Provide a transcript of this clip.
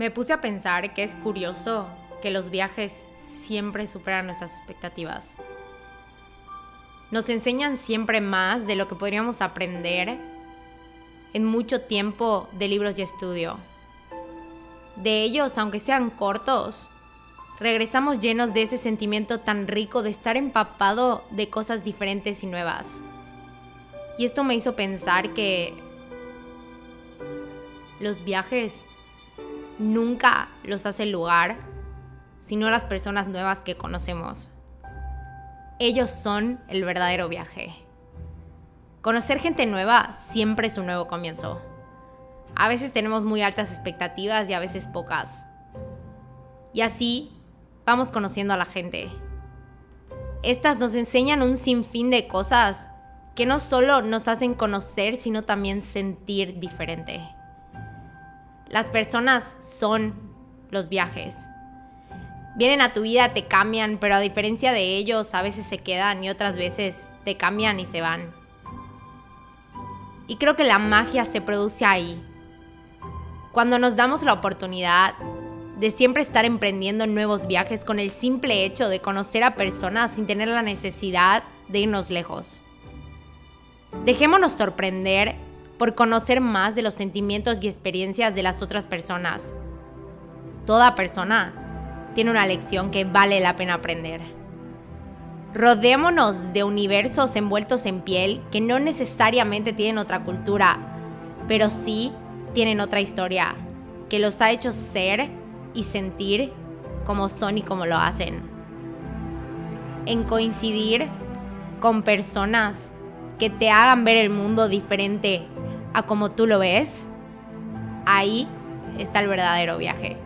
Me puse a pensar que es curioso que los viajes siempre superan nuestras expectativas. Nos enseñan siempre más de lo que podríamos aprender en mucho tiempo de libros y estudio. De ellos, aunque sean cortos, regresamos llenos de ese sentimiento tan rico de estar empapado de cosas diferentes y nuevas. Y esto me hizo pensar que los viajes nunca los hace el lugar, sino las personas nuevas que conocemos. Ellos son el verdadero viaje. Conocer gente nueva siempre es un nuevo comienzo. A veces tenemos muy altas expectativas y a veces pocas. Y así vamos conociendo a la gente. Estas nos enseñan un sinfín de cosas que no solo nos hacen conocer, sino también sentir diferente. Las personas son los viajes. Vienen a tu vida, te cambian, pero a diferencia de ellos, a veces se quedan y otras veces te cambian y se van. Y creo que la magia se produce ahí. Cuando nos damos la oportunidad de siempre estar emprendiendo nuevos viajes con el simple hecho de conocer a personas sin tener la necesidad de irnos lejos. Dejémonos sorprender por conocer más de los sentimientos y experiencias de las otras personas. Toda persona tiene una lección que vale la pena aprender. Rodémonos de universos envueltos en piel que no necesariamente tienen otra cultura, pero sí tienen otra historia, que los ha hecho ser y sentir como son y como lo hacen. En coincidir con personas que te hagan ver el mundo diferente a como tú lo ves, ahí está el verdadero viaje.